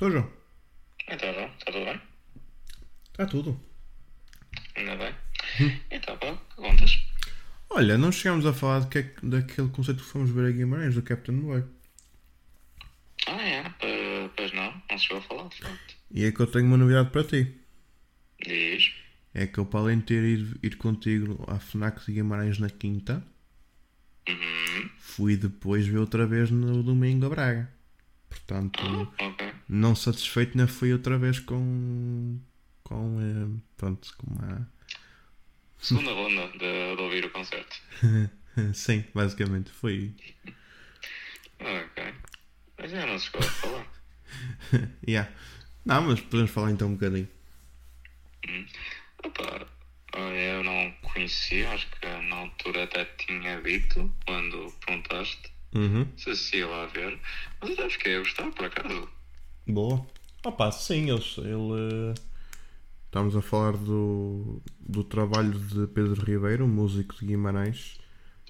Estou, João. Então, João, está tudo bem? Está tudo. Ainda bem. Então, pá, contas? Olha, não chegámos a falar de que, é daquele conceito que fomos ver a Guimarães, do Captain Boy. Ah, é? Uh, pois não, não se chegou a falar, de facto. E é que eu tenho uma novidade para ti. Diz. É que eu, para além de ter ido ir contigo à FNAC de Guimarães na quinta, Uhum. fui depois ver outra vez no domingo a Braga. Portanto, Ah, ok. Não satisfeito, ainda fui outra vez com. com. eh, pronto, com uma. Segunda ronda de, de ouvir o concerto. Sim, basicamente, foi. Ok. Mas já não se a falar. yeah. Não, mas podemos falar então um bocadinho. Opa, olha, eu não conhecia, acho que na altura até tinha dito, quando perguntaste Uhum. se se ia lá ver. Mas até fiquei a gostar, por acaso. Boa. Opa, sim, eles, ele. eh, Estamos a falar do, do trabalho de Pedro Ribeiro, um músico de Guimarães,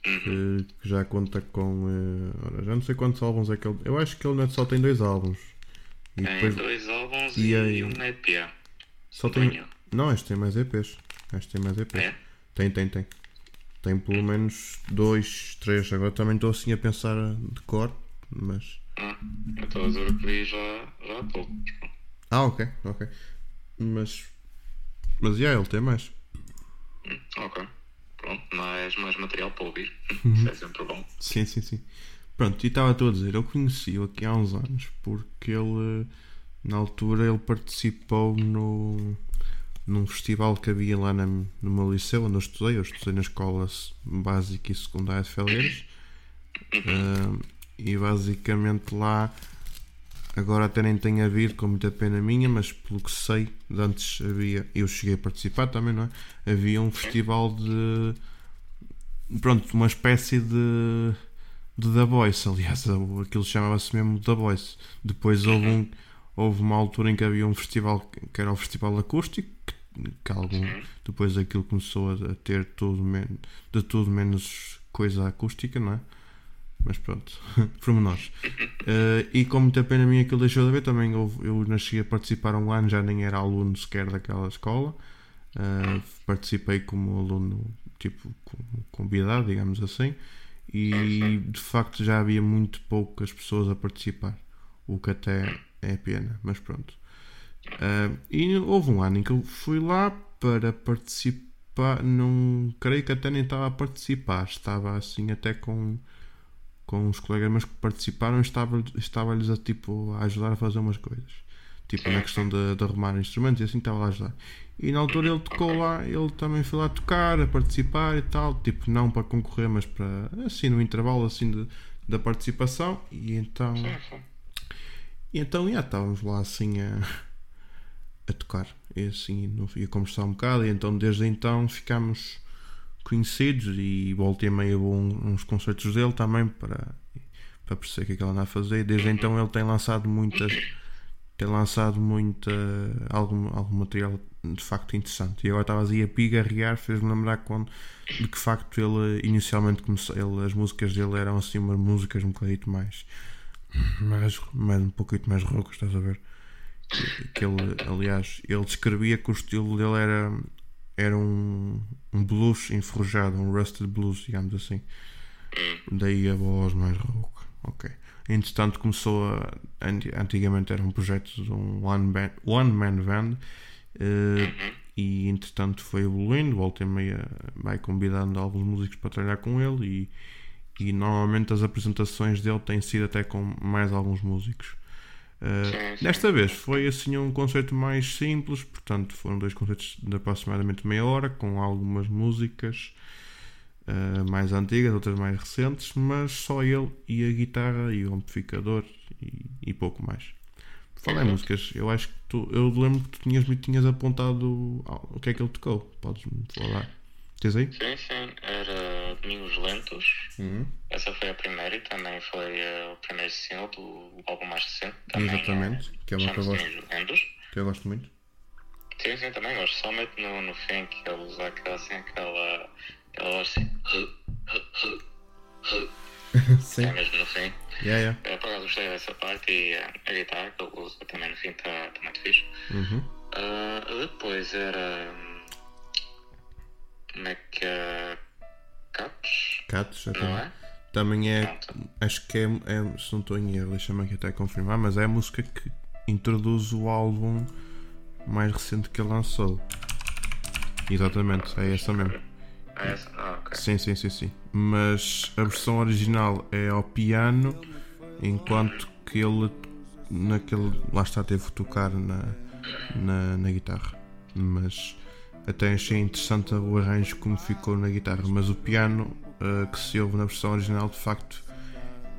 que, que já conta com. eh, ora, já não sei quantos álbuns é que ele. Eu acho que ele só tem dois álbuns. E Tem depois. dois álbuns e e, aí? um EP. Só tem. Não, este tem mais EPs. Este tem mais EPs. É? Tem, tem, tem. Tem pelo menos dois, três. Agora também estou assim a pensar de cor, mas. Ah, eu estou a dizer que vi já, já há pouco. Ah, ok, ok. Mas. Mas já, ele tem mais. Hum, Ok. Pronto, mais, mais material para ouvir. Uhum. Isso é sempre bom. Sim, sim, sim. Pronto, e estava a dizer, eu conheci-o aqui há uns anos porque ele, na altura, ele participou no, num festival que havia lá na, no meu liceu, onde eu estudei. Eu estudei na escola básica e secundária de Feleiros. Ah, e basicamente lá, agora até nem tem havido, com muita pena minha, mas pelo que sei, de antes havia, eu cheguei a participar também, não é? Havia um festival de pronto, uma espécie de de The Voice, aliás, aquilo chamava-se mesmo The Voice. Depois houve, um, houve uma altura em que havia um festival que era o Festival Acústico, que, algum, depois aquilo começou a, ter tudo de tudo menos coisa acústica, não é? Mas pronto, nós. Eh, e com muita pena minha que ele deixou de haver, também houve, eu nasci a participar um ano, já nem era aluno sequer daquela escola. Uh, participei como aluno, tipo, convidado, digamos assim, e de facto já havia muito poucas pessoas a participar, o que até é pena, mas pronto. Uh, e houve um ano em que eu fui lá para participar, não creio que até nem estava a participar, estava assim até com, com uns colegas meus que participaram e estava- estava-lhes a, tipo, a ajudar a fazer umas coisas. Tipo, na questão de, de arrumar instrumentos e assim estava a ajudar. E na altura ele tocou lá, ele também foi lá tocar, a participar e tal. Tipo, não para concorrer, mas para, assim, no intervalo, assim, de, da participação. E então, e então, já estávamos lá assim a, a tocar. E assim, no- e a conversar um bocado. E então, desde então, ficámos conhecidos. E voltei e meio vou uns concertos dele também para, para perceber o que é que ele anda a fazer. Desde então, ele tem lançado muitas. Tem lançado muita, algum, algum material de facto interessante. E agora estavas aí a pigarrear, fez-me lembrar quando, de que facto ele inicialmente começou, ele, as músicas dele eram assim umas músicas um bocadinho mais mais, mais um pouquinho mais roucas, estás a ver? Que- Que ele, aliás, ele descrevia que o estilo dele era, era um blues enferrujado, um rusted blues, digamos assim. Daí a voz mais rouca. Ok. Entretanto, começou a. anti- Antigamente era um projeto de um one, band, one man band. eh, e entretanto foi evoluindo, volta e meia vai convidando alguns músicos para trabalhar com ele e, e normalmente as apresentações dele têm sido até com mais alguns músicos. Uh, Sim, sim. desta vez foi assim um concerto mais simples, portanto foram dois concertos de aproximadamente meia hora, com algumas músicas uh, mais antigas, outras mais recentes, mas só ele e a guitarra e o amplificador e, e pouco mais. Em músicas, eu acho que tu, eu lembro que tu tinhas, me tinhas apontado o que é que ele tocou. Podes-me falar? Tens aí? Sim, sim. Era Domingos Lentos. Uhum. Essa foi a primeira e também foi eh, o primeiro single do álbum mais recente. Também, Exatamente, eh, que é uma que eu gosto. Lentos. Que eu gosto muito. Sim, sim, também gosto. Somente no, no fim que ele usa aquela, assim, aquela, aquela assim. Sim. É mesmo no fim. Yeah, yeah. É, por acaso gostei dessa parte e uh, a guitarra que ele usa também no fim está tá muito fixe. Uhum. Uh, depois era. hum, Como é que é? Cats, Não também. é? Também é. Pronto. Acho que é, é. Se não estou em erro, deixa-me aqui até confirmar, mas é a música que introduz o álbum mais recente que ele lançou. Exatamente, é essa mesmo. É essa? Ah, ok. Sim, sim, sim, sim. Mas a versão original é ao piano, enquanto que ele naquele. lá está, teve que tocar na, na, na guitarra. Mas até achei interessante o arranjo como ficou na guitarra. Mas o piano eh, que se ouve na versão original de facto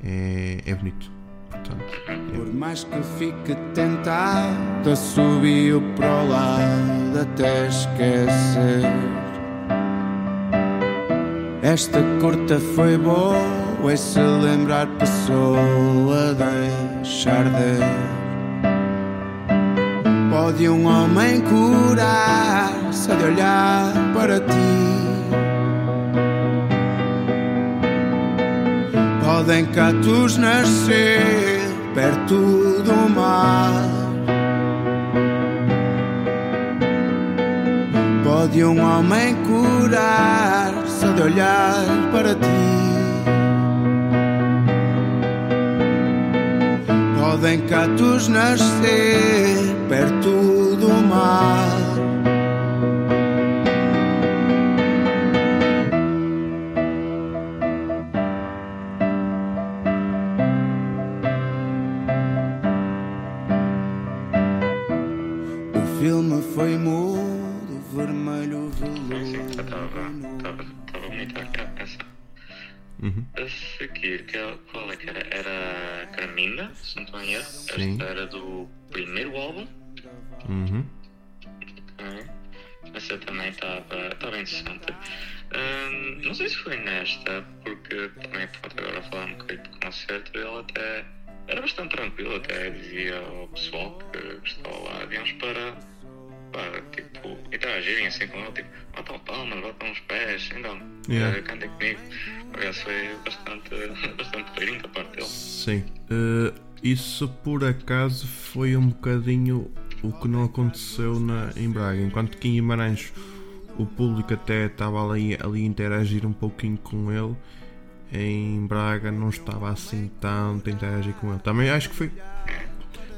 é, é bonito. Portanto, é. Por mais que fique tentado, subiu para o lado até esquecer. Esta curta foi boa e se lembrar passou a deixar de. Pode um homem curar-se de olhar para ti. Podem catos nascer perto do mar. Pode um homem curar-se de olhar para ti. Podem catos nascer perto do mar. Concerto, ele até era bastante tranquilo, até dizia ao pessoal que estava lá, digamos, para, para tipo, interagirem assim com ele, tipo, batam palmas, batam os pés, então, Yeah. eh, cantem comigo. Aliás, foi bastante, bastante coerente a parte dele. Sim. Eh, isso por acaso foi um bocadinho o que não aconteceu na, em Braga. Enquanto que em Guimarães o público até estava ali, ali a interagir um pouquinho com ele, em Braga não estava assim tanto a interagir com ele. Também acho que foi.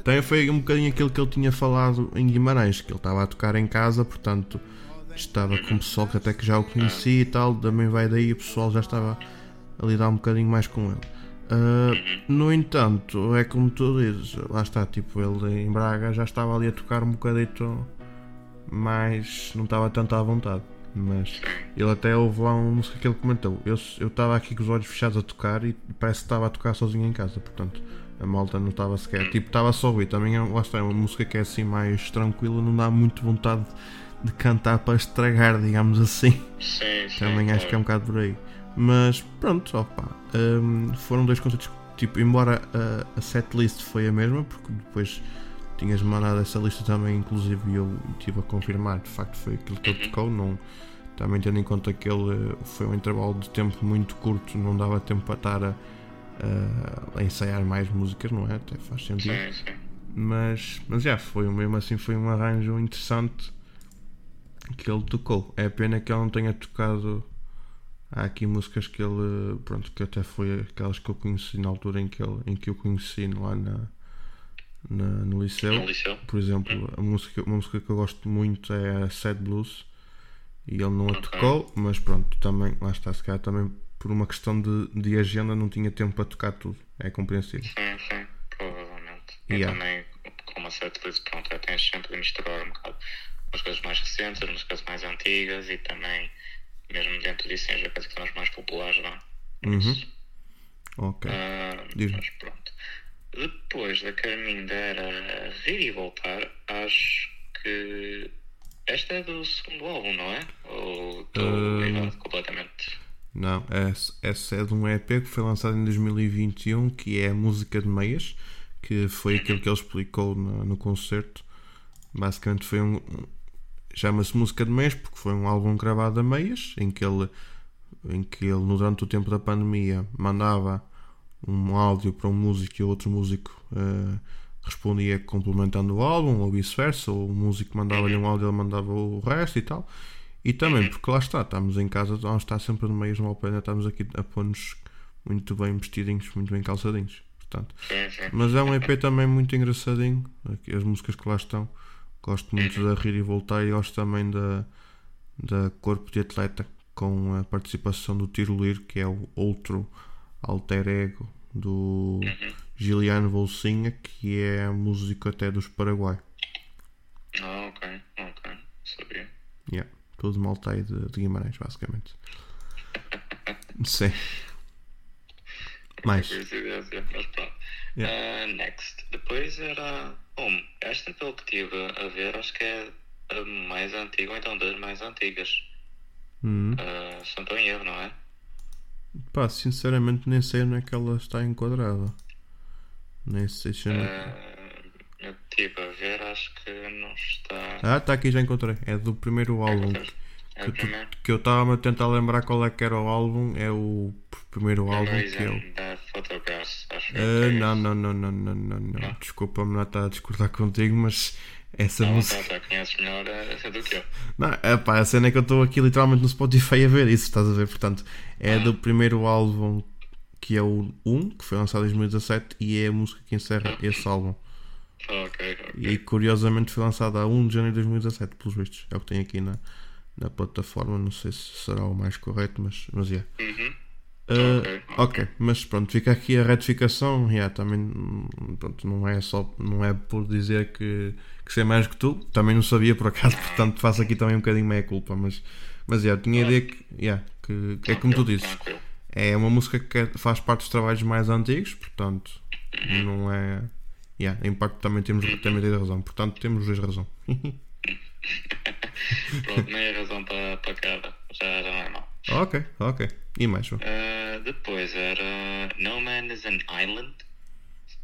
Também foi um bocadinho aquilo que ele tinha falado em Guimarães, que ele estava a tocar em casa, portanto estava com o pessoal que até que já o conhecia e tal, também vai daí, o pessoal já estava a lidar um bocadinho mais com ele. Ah, no entanto, é como tu dizes, lá está, tipo, ele em Braga já estava ali a tocar um bocadito mais. não estava tanto à vontade. Mas ele até houve lá uma música que ele comentou. Eu eu estava aqui com os olhos fechados a tocar e parece que estava a tocar sozinho em casa, portanto a malta não estava sequer. Tipo, estava só a ouvir. Também é, lá está, é uma música que é assim mais tranquila, não dá muito vontade de cantar para estragar, digamos assim. Sim, sim. Também acho que é um bocado por aí. Mas pronto, opa, hum, foram dois concertos que, tipo, embora a, a setlist foi a mesma, porque depois tinhas mandado essa lista também, inclusive e eu estive a confirmar, de facto foi aquilo que ele tocou, não, também tendo em conta que ele eh, foi um intervalo de tempo muito curto, não dava tempo para estar a, a- a ensaiar mais músicas, não é? Até faz sentido. Sim, sim. Mas, mas já, foi mesmo assim, foi um arranjo interessante que ele tocou. É pena que ele não tenha tocado. Há aqui músicas que ele, pronto, que até foi aquelas que eu conheci na altura em que, ele, em que eu conheci lá na, na- no liceu. No liceu. Por exemplo, a música, uma música que eu gosto muito é a Sad Blues e ele não a Ok. tocou, mas pronto, também, lá está, se calhar também por uma questão de, de agenda não tinha tempo para tocar tudo. É compreensível. Sim, sim, provavelmente. Yeah. E também, como a setlist, pronto, já tens sempre de misturar um bocado as coisas mais recentes, as músicas mais antigas e também, mesmo dentro disso, as coisas que são as mais populares, não é? Uhum. Ok. Diz-me. mas pronto. Depois da Carminda era Rir e Voltar, acho que esta é do segundo álbum, não é? Ou estou Ah, errado completamente? Não, essa, essa é de um EP que foi lançado em 2021, que é a música de meias, que foi aquilo que ele explicou no, no concerto. Basicamente foi um. um- Chama-se música de meias porque foi um álbum gravado a meias, em que ele, em que ele durante o tempo da pandemia mandava um áudio para um músico e outro músico uh, respondia complementando o álbum, ou vice-versa, ou o músico mandava-lhe um áudio, ele mandava o resto e tal. E também, porque lá está, estamos em casa, vamos estar sempre no meio, mal pena, estamos aqui a pôr-nos muito bem vestidinhos, muito bem calçadinhos. Portanto. Mas é um EP também muito engraçadinho, as músicas que lá estão. Gosto muito da Rir e Voltar e gosto também da, da Corpo de Atleta, com a participação do Tir que é o outro alter ego do Giliano Bolsinha, que é músico até dos Paraguai. Ah, ok, ok, sabia. Yeah, tudo maltai de, de Guimarães, basicamente. Sim. Mais. Yeah. Uh, next. Depois era. Bom, esta pelo que estive a ver, acho que é a mais antiga, ou então das mais antigas. Uhum. Uh, se não estou em erro, não é? Pá, sinceramente nem sei onde é que ela está enquadrada. Nem sei se. Uh, eu estive a ver, acho que não está. Ah, está aqui, já encontrei. É do primeiro álbum. É que, que, eu estava a tentar lembrar qual é que era o álbum. É o primeiro álbum que eu. Uh, não, não, não, não, não, não, não. Desculpa-me não estar a discordar contigo, mas essa não, música. Não, já conheces melhor essa do que eu. Não, é pá, a cena é que eu estou aqui literalmente no Spotify a ver isso, estás a ver? Portanto, é ah. do primeiro álbum que é o 1, que foi lançado em 2017, e é a música que encerra esse álbum. Ok, ok. E curiosamente foi lançado a 1 de janeiro de 2017, pelos vistos. É o que tem aqui na, na plataforma, não sei se será o mais correto, mas, mas é. Yeah. Uhum. Uh, ok, mas pronto, fica aqui a retificação. Yeah, também pronto, não é só não é por dizer que, que sei mais que tu, também não sabia por acaso, portanto faço aqui também um bocadinho meia culpa, mas, mas yeah, tinha a ideia que, yeah, que, que é como tu dizes, é uma música que é, faz parte dos trabalhos mais antigos, portanto não é. Yeah, em parte também temos também de razão, portanto temos dois razão. pronto, meia razão para, para cada, já, já não é mal. Ok, ok. E mais? Uh, depois era No Man is an Island.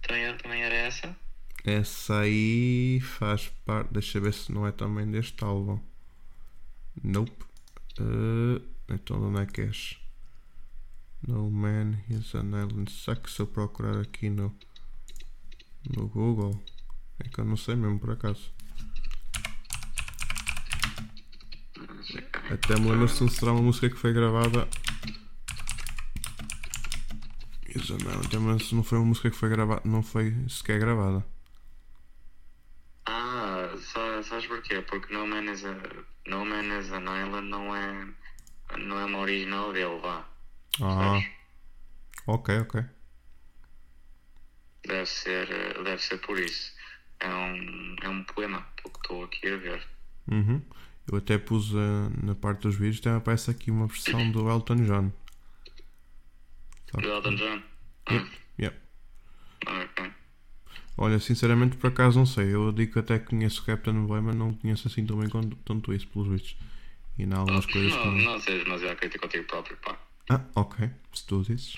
Também, também era essa? Essa aí faz parte. Deixa eu ver se não é também deste álbum. Nope. Uh, então onde é que és? No Man is an Island. Será que se eu procurar aqui no, no Google? É que eu não sei mesmo por acaso. Até me lembro se será uma música que foi gravada. Isso não, até me se não foi uma música que foi gravada. Não foi sequer gravada. Ah, sabes porquê? Porque No Man is a, No Man is an Island não é. Não é uma original dele, vá. Ah. Sabes? Ok, ok. Deve ser, deve ser por isso. É um, é um poema, pelo que estou aqui a ver. Uhum. Eu até pus uh, na parte dos vídeos, também aparece aqui uma versão do Elton John. Do Elton John? Yep, yep. Okay. Olha, sinceramente por acaso não sei. Eu digo que até conheço o Captain Boy, mas não conheço assim tão bem quanto, tanto isso pelos vídeos. E não algumas oh, coisas não, que não. Não sejas demasiado crítico contigo próprio, pá. Ah, ok. Se tu dizes.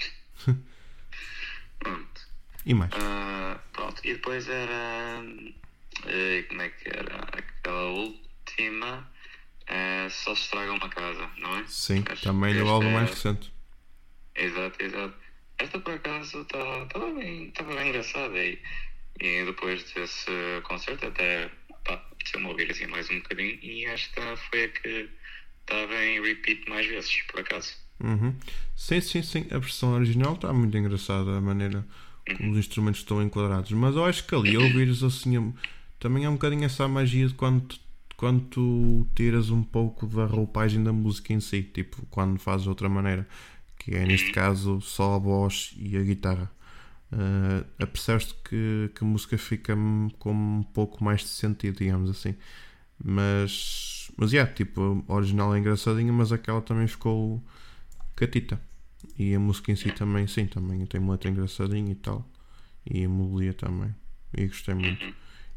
pronto. E mais? Uh, pronto. E depois era. Uh, como é que era? Aquela última. É, só se estraga uma casa, não é? Sim, Acho também no álbum é... mais recente. Exato, exato. Esta por acaso estava tá, bem, tava bem engraçada e, e depois desse concerto até apeteceu-me ouvir assim mais um bocadinho e esta foi a que estava em repeat mais vezes, por acaso. Uhum. Sim, sim, sim. A versão original está muito engraçada a maneira como uhum. os instrumentos estão enquadrados. Mas eu acho que ali ouvires assim também é um bocadinho essa magia de quando quando tu tiras um pouco da roupagem da música em si, tipo quando fazes de outra maneira, que é neste caso só a voz e a guitarra. Uh, apercebes que, que a música fica com um pouco mais de sentido, digamos assim. Mas, mas yeah, tipo, a original é engraçadinha, mas aquela também ficou catita. E a música em si também, sim, também tem uma letra engraçadinha e tal. E a melodia também. E gostei muito.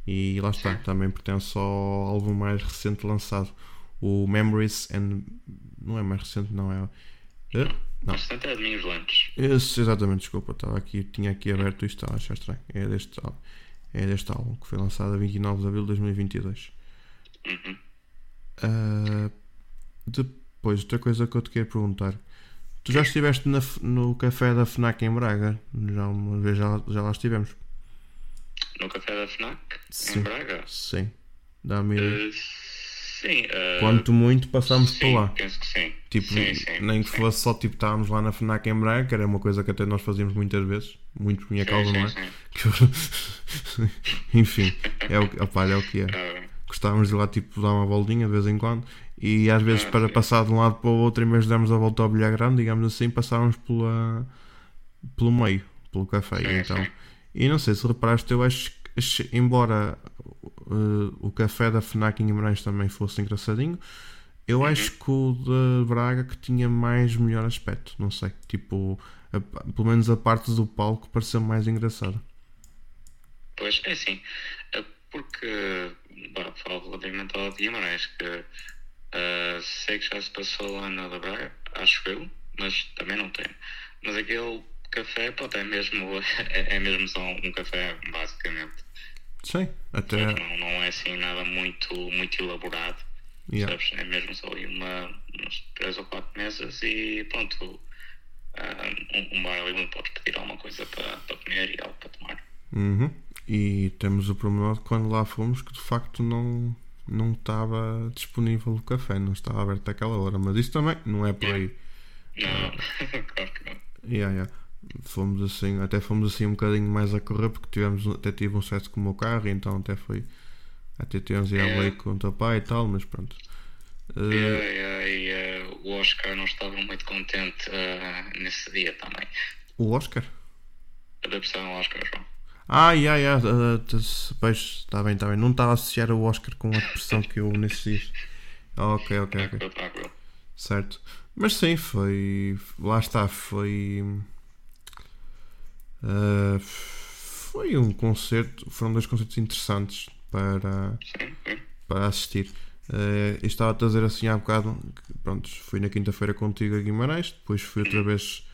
E lá está, também pertence ao álbum mais recente lançado, o Memories and. Não é mais recente, não é? Uh, não. Recente é Domingos Lantes. Esse, exatamente, desculpa, estava aqui, tinha aqui aberto isto, estava a achar estranho. É deste, é deste álbum que foi lançado a 29 de abril de 2022. Uhum. Uh, depois, outra coisa que eu te quero perguntar: Tu já estiveste na no café da FNAC em Braga? Já uma vez já, já lá estivemos. No café da FNAC, Sim. em Braga? Sim. Dá-me. Eh, sim. eh, Quanto muito passámos por lá. penso que sim. Tipo, sim, sim, nem que fosse só tipo estávamos lá na FNAC em Braga, que era uma coisa que até nós fazíamos muitas vezes, muito por minha causa, não é? Enfim, é o, que- opá, é o que é. Ah, Gostávamos de ir lá tipo dar uma voltinha de vez em quando e às vezes Ah, para sim. passar de um lado para o outro, em vez de darmos a volta ao bilhar grande, digamos assim, passávamos pela, pelo meio, pelo café. Sim, então. sim. E não sei se reparaste, eu acho que embora uh, o café da FNAC em Guimarães também fosse engraçadinho, eu Uhum. acho que o de Braga que tinha mais melhor aspecto, não sei, tipo, a- pelo menos a parte do palco pareceu mais engraçada. Pois, é assim, é porque, bah, falo relativamente ao de Guimarães, que ah, sei que já se passou lá na da Braga, acho eu, mas também não tenho. Mas aquele café, pronto, é mesmo, é, é mesmo só um café, basicamente. Sim, até. Não, não é assim nada muito, muito elaborado. yeah. Sabes? É mesmo só ali uma, umas três ou quatro mesas e pronto. ah, um, um bar ali onde podes pedir alguma coisa para, para comer e algo para tomar. Uhum. E temos o pormenor de quando lá fomos que de facto não não estava disponível o café, não estava aberto àquela hora, mas isso também não é por aí. Não, claro que não. Yeah, yeah. Fomos assim, até fomos assim um bocadinho mais a correr porque tivemos, até tive um sucesso com o meu carro, então até foi até tivemos ir É. ali com o teu pai e tal, mas pronto. E, Eh, e, e, eh, o Oscar não estava muito contente eh, nesse dia também. o Oscar? A depressão Oscar, João. Ah, yeah, yeah, uh, pois está bem, está bem. Não estava a associar o Oscar com a depressão que eu nesses dias. Ah, ok, ok, ok. Tranquilo, tranquilo. Certo. Mas sim, foi. Lá está, foi. Ah, foi um concerto. Foram dois concertos interessantes para, para assistir. Eu estava a dizer assim há bocado. Pronto, fui na quinta-feira contigo a Guimarães, depois fui outra vez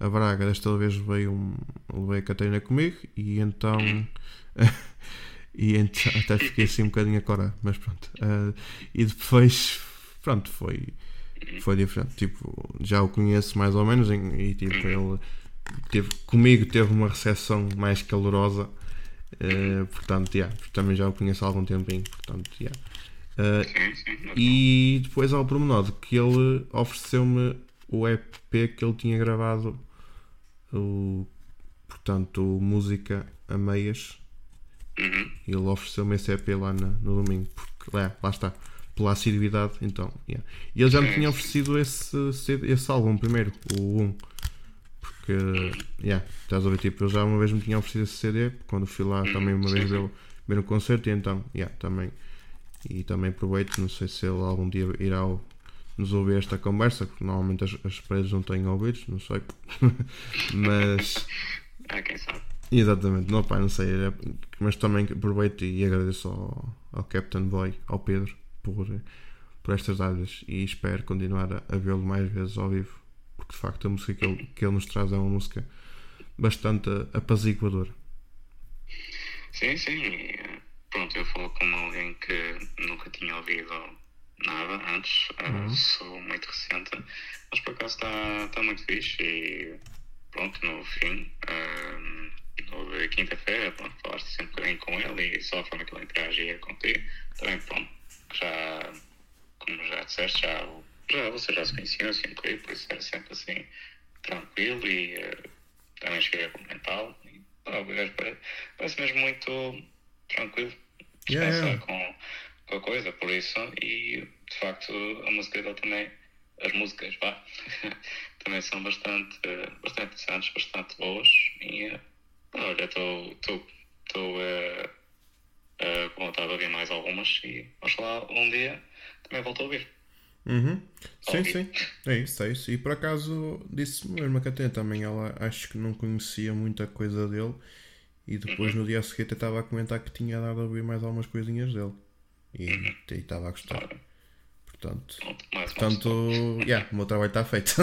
a Braga. Desta vez veio, um, levei a Catarina comigo e então. e então até fiquei assim um bocadinho a corar, mas pronto. Ah, e depois, pronto, foi foi diferente. Tipo, já o conheço mais ou menos em- e tipo, ele teve, comigo teve uma recepção mais calorosa. eh, portanto, yeah, também já o conheço há algum tempinho. Portanto, yeah. Eh, Sim, sim. e depois há o pormenor que ele ofereceu-me o EP que ele tinha gravado, o, portanto, Música a Meias. Uhum. Ele ofereceu-me esse EP lá na- no domingo, porque lá, lá está, pela assiduidade, então. yeah. E ele já me tinha oferecido esse, esse álbum primeiro, o 1. Porque, yeah, estás a ver, tipo, ele já uma vez me tinha oferecido esse CD, quando fui lá também uma vez ver, o- ver o concerto, e então, yeah, também. E também aproveito, não sei se ele algum dia irá nos ouvir esta conversa, porque normalmente as, as paredes não têm ouvidos, não sei. Mas. Ah, quem sabe. Exatamente, não, pá, não sei, é- mas também aproveito e agradeço ao, ao Captain Boy, ao Pedro, por, por estas dadas e espero continuar a, a vê-lo mais vezes ao vivo, porque de facto a música que ele, que ele nos traz é uma música bastante apaziguadora. Sim, sim. eh, pronto, eu falo como alguém que nunca tinha ouvido nada antes. eh, sou muito recente. Mas por acaso está tá muito fixe e pronto, no fim, eh, houve quinta-feira, pronto, falaste sempre um bocadinho com ele e só a forma que ele interagia contigo. Também pronto, já, como já disseste, já, já vocês já se conheciam assim um bocadinho, por isso era sempre assim tranquilo e eh, também cheguei a cumprimentá-lo. e, ah, o gajo pare- Parece mesmo muito tranquilo, Yeah, yeah. Com, com a coisa, por isso, e de facto a música dele também, as músicas, vá, também são bastante, bastante interessantes, bastante boas, e eh, olha, estou eh, eh, com vontade de ouvir mais algumas e oxalá um dia também volto a ouvir. Uhum. Sim, Ok. sim, é isso, é isso. E por acaso disse-me mesmo a Catarina também, ela acho que não conhecia muita coisa dele e depois no dia seguinte estava a comentar que tinha dado a ouvir mais algumas coisinhas dele e estava a gostar. Portanto, mais portanto yeah, o meu trabalho está feito.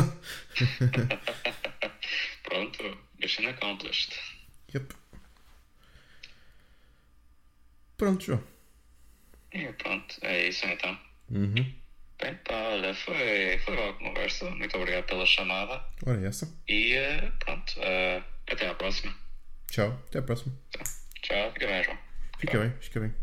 Pronto, mission accomplished. Yep. Pronto, João. E pronto, é isso então. Uhum. Bem, pá, olha, foi, foi boa conversa. Muito obrigado pela chamada. É essa. E eh, pronto, eh, até à próxima. Tchau. Até a próxima. Tchau, Tchau fica bem, João. Fica bem, fica bem.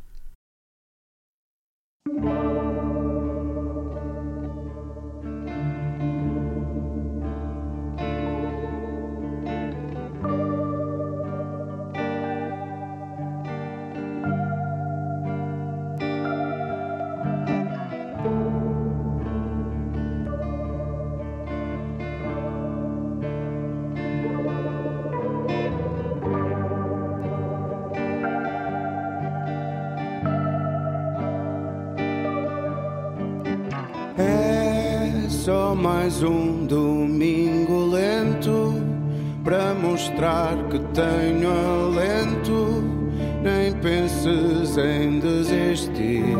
Mais um domingo lento para mostrar que tenho alento. Nem penses em desistir.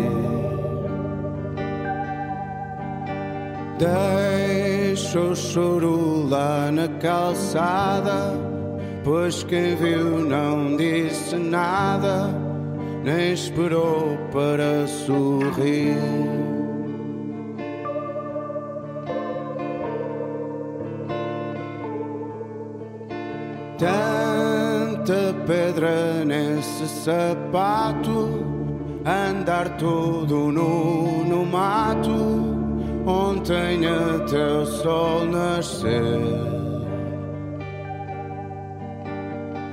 Deixa o choro lá na calçada, pois quem viu não disse nada, nem esperou para sorrir. Tanta pedra nesse sapato, andar todo nu no mato, ontem até o sol nascer.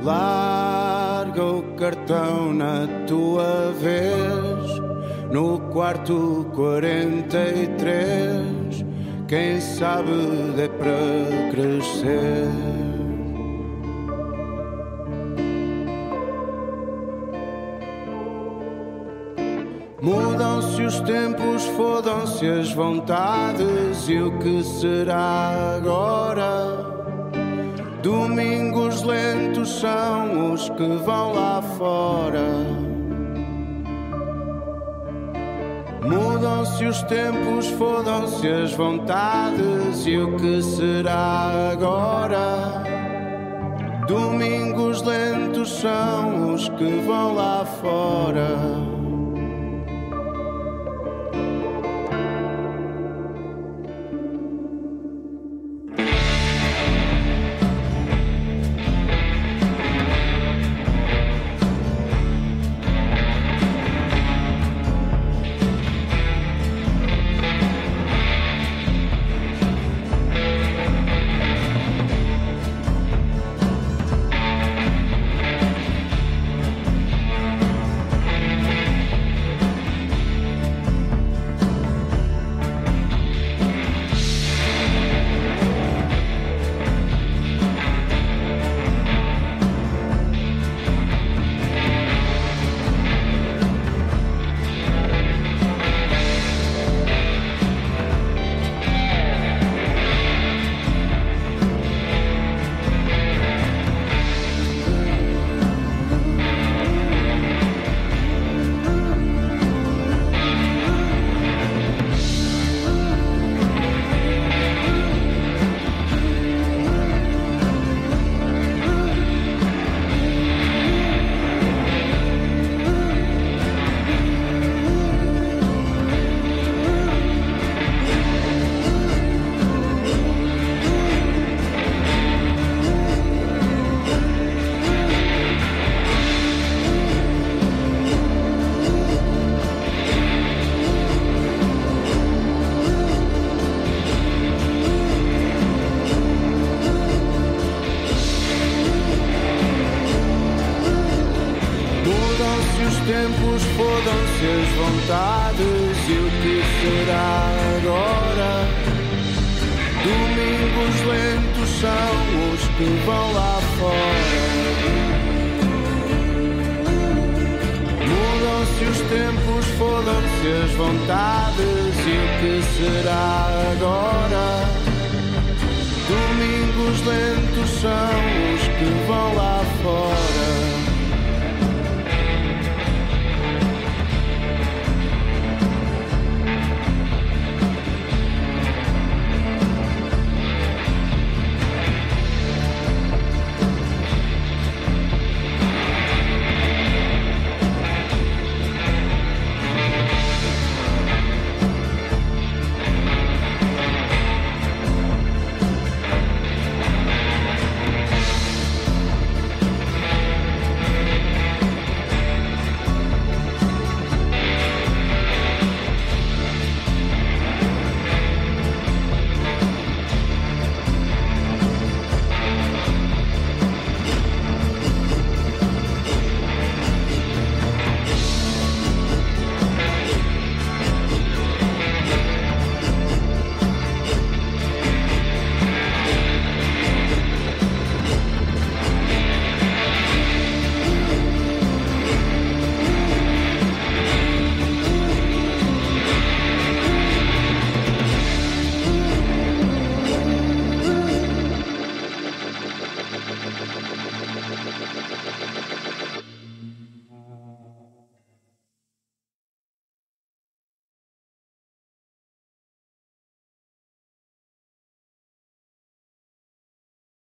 Larga o cartão na tua vez, no quarto 43. Quem sabe dê para crescer. Mudam-se os tempos, fodam-se as vontades e o que será agora? Domingos lentos são os que vão lá fora. Mudam-se os tempos, fodam-se as vontades e o que será agora? Domingos lentos são os que vão lá fora. As vontades e o que será agora? Domingos lentos são os que vão lá fora.